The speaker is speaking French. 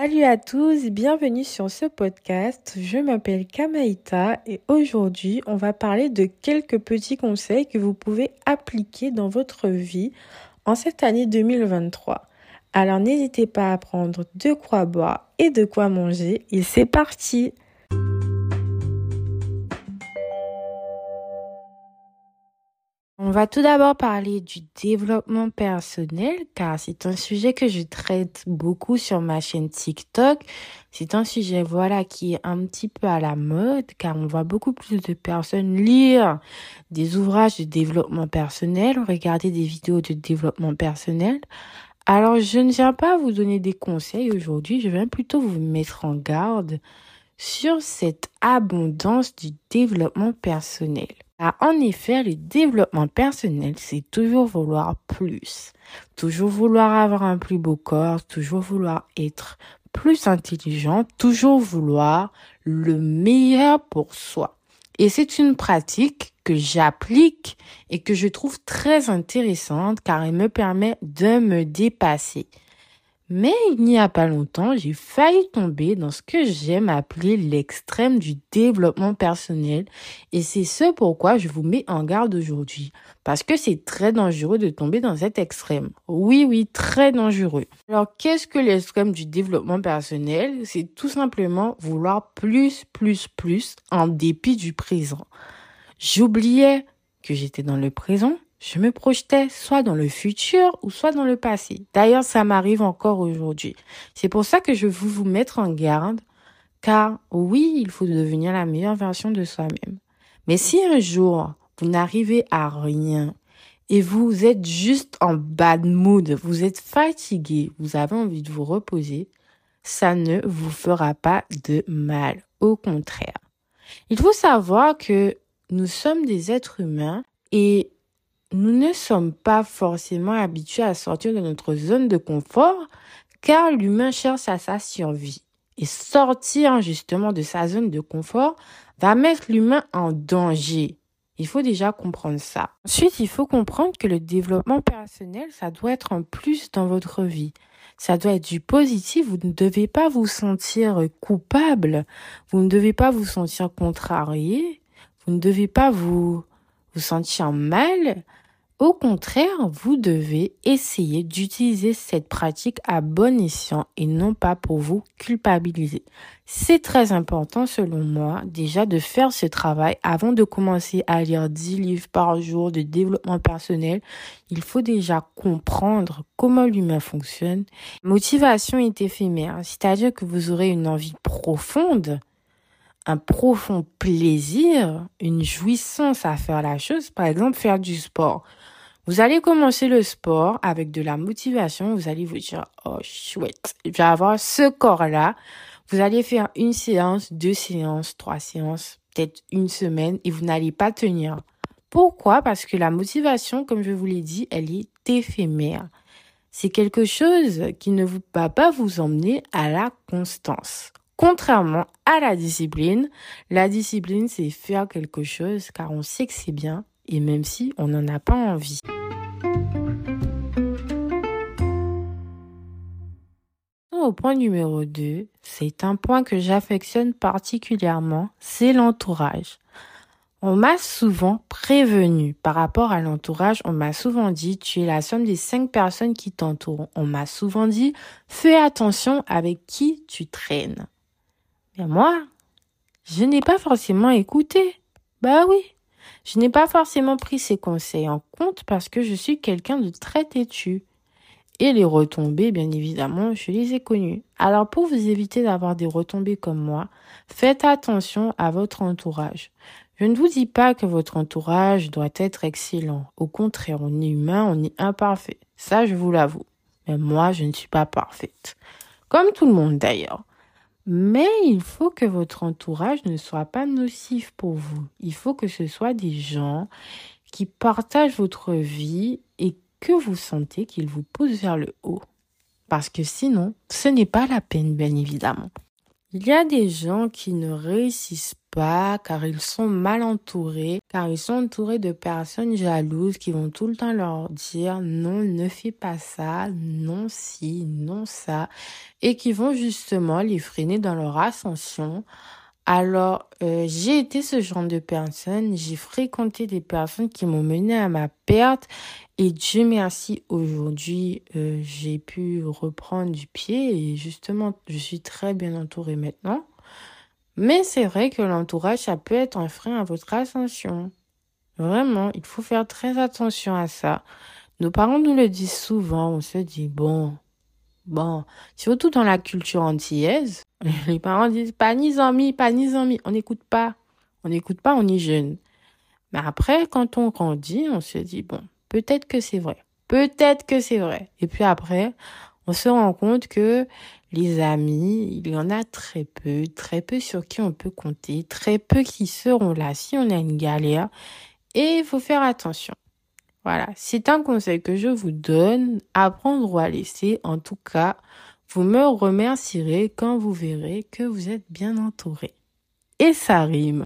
Salut à tous, bienvenue sur ce podcast. Je m'appelle Kamaïta et aujourd'hui on va parler de quelques petits conseils que vous pouvez appliquer dans votre vie en cette année 2023. Alors n'hésitez pas à prendre de quoi boire et de quoi manger et c'est parti On va tout d'abord parler du développement personnel car c'est un sujet que je traite beaucoup sur ma chaîne TikTok. C'est un sujet voilà qui est un petit peu à la mode car on voit beaucoup plus de personnes lire des ouvrages de développement personnel, regarder des vidéos de développement personnel. Alors je ne viens pas vous donner des conseils aujourd'hui, je viens plutôt vous mettre en garde sur cette abondance du développement personnel. En effet, le développement personnel, c'est toujours vouloir plus. Toujours vouloir avoir un plus beau corps, toujours vouloir être plus intelligent, toujours vouloir le meilleur pour soi. Et c'est une pratique que j'applique et que je trouve très intéressante car elle me permet de me dépasser. Mais il n'y a pas longtemps, j'ai failli tomber dans ce que j'aime appeler l'extrême du développement personnel et c'est ce pourquoi je vous mets en garde aujourd'hui. Parce que c'est très dangereux de tomber dans cet extrême. Oui, oui, très dangereux. Alors qu'est-ce que l'extrême du développement personnel? C'est tout simplement vouloir plus, plus, plus en dépit du présent. J'oubliais que j'étais dans le présent je me projetais soit dans le futur ou soit dans le passé. D'ailleurs, ça m'arrive encore aujourd'hui. C'est pour ça que je veux vous mettre en garde, car oui, il faut devenir la meilleure version de soi-même. Mais si un jour, vous n'arrivez à rien et vous êtes juste en bad mood, vous êtes fatigué, vous avez envie de vous reposer, ça ne vous fera pas de mal. Au contraire. Il faut savoir que nous sommes des êtres humains et nous ne sommes pas forcément habitués à sortir de notre zone de confort car l'humain cherche à sa survie. Et sortir justement de sa zone de confort va mettre l'humain en danger. Il faut déjà comprendre ça. Ensuite, il faut comprendre que le développement personnel, ça doit être un plus dans votre vie. Ça doit être du positif. Vous ne devez pas vous sentir coupable. Vous ne devez pas vous sentir contrarié. Vous ne devez pas vous, vous sentir mal. Au contraire, vous devez essayer d'utiliser cette pratique à bon escient et non pas pour vous culpabiliser. C'est très important selon moi déjà de faire ce travail avant de commencer à lire 10 livres par jour de développement personnel. Il faut déjà comprendre comment l'humain fonctionne. Motivation est éphémère, c'est-à-dire que vous aurez une envie profonde un profond plaisir, une jouissance à faire la chose, par exemple faire du sport. Vous allez commencer le sport avec de la motivation. Vous allez vous dire, oh chouette, je vais avoir ce corps-là. Vous allez faire une séance, deux séances, trois séances, peut-être une semaine et vous n'allez pas tenir. Pourquoi? Parce que la motivation, comme je vous l'ai dit, elle est éphémère. C'est quelque chose qui ne va pas vous emmener à la constance. Contrairement à la discipline, la discipline, c'est faire quelque chose car on sait que c'est bien, et même si on n'en a pas envie. Au point numéro 2, c'est un point que j'affectionne particulièrement, c'est l'entourage. On m'a souvent prévenu par rapport à l'entourage, on m'a souvent dit tu es la somme des cinq personnes qui t'entourent. On m'a souvent dit fais attention avec qui tu traînes. Moi, je n'ai pas forcément écouté. Bah oui, je n'ai pas forcément pris ces conseils en compte parce que je suis quelqu'un de très têtu. Et les retombées, bien évidemment, je les ai connues. Alors pour vous éviter d'avoir des retombées comme moi, faites attention à votre entourage. Je ne vous dis pas que votre entourage doit être excellent. Au contraire, on est humain, on est imparfait. Ça, je vous l'avoue. Mais moi, je ne suis pas parfaite. Comme tout le monde d'ailleurs. Mais il faut que votre entourage ne soit pas nocif pour vous. Il faut que ce soit des gens qui partagent votre vie et que vous sentez qu'ils vous poussent vers le haut. Parce que sinon, ce n'est pas la peine, bien évidemment. Il y a des gens qui ne réussissent pas car ils sont mal entourés, car ils sont entourés de personnes jalouses qui vont tout le temps leur dire non, ne fais pas ça, non si, non ça, et qui vont justement les freiner dans leur ascension. Alors, euh, j'ai été ce genre de personne, j'ai fréquenté des personnes qui m'ont mené à ma perte et Dieu merci, aujourd'hui, euh, j'ai pu reprendre du pied et justement, je suis très bien entourée maintenant. Mais c'est vrai que l'entourage, ça peut être un frein à votre ascension. Vraiment, il faut faire très attention à ça. Nos parents nous le disent souvent, on se dit, bon, bon, surtout dans la culture antillaise, les parents disent, pas ni amis, pas ni amis, on n'écoute pas. On n'écoute pas, on est jeune. Mais après, quand on grandit, on se dit, bon, Peut-être que c'est vrai. Peut-être que c'est vrai. Et puis après, on se rend compte que les amis, il y en a très peu, très peu sur qui on peut compter, très peu qui seront là si on a une galère. Et il faut faire attention. Voilà, c'est un conseil que je vous donne, apprendre ou à laisser. En tout cas, vous me remercierez quand vous verrez que vous êtes bien entouré. Et ça rime.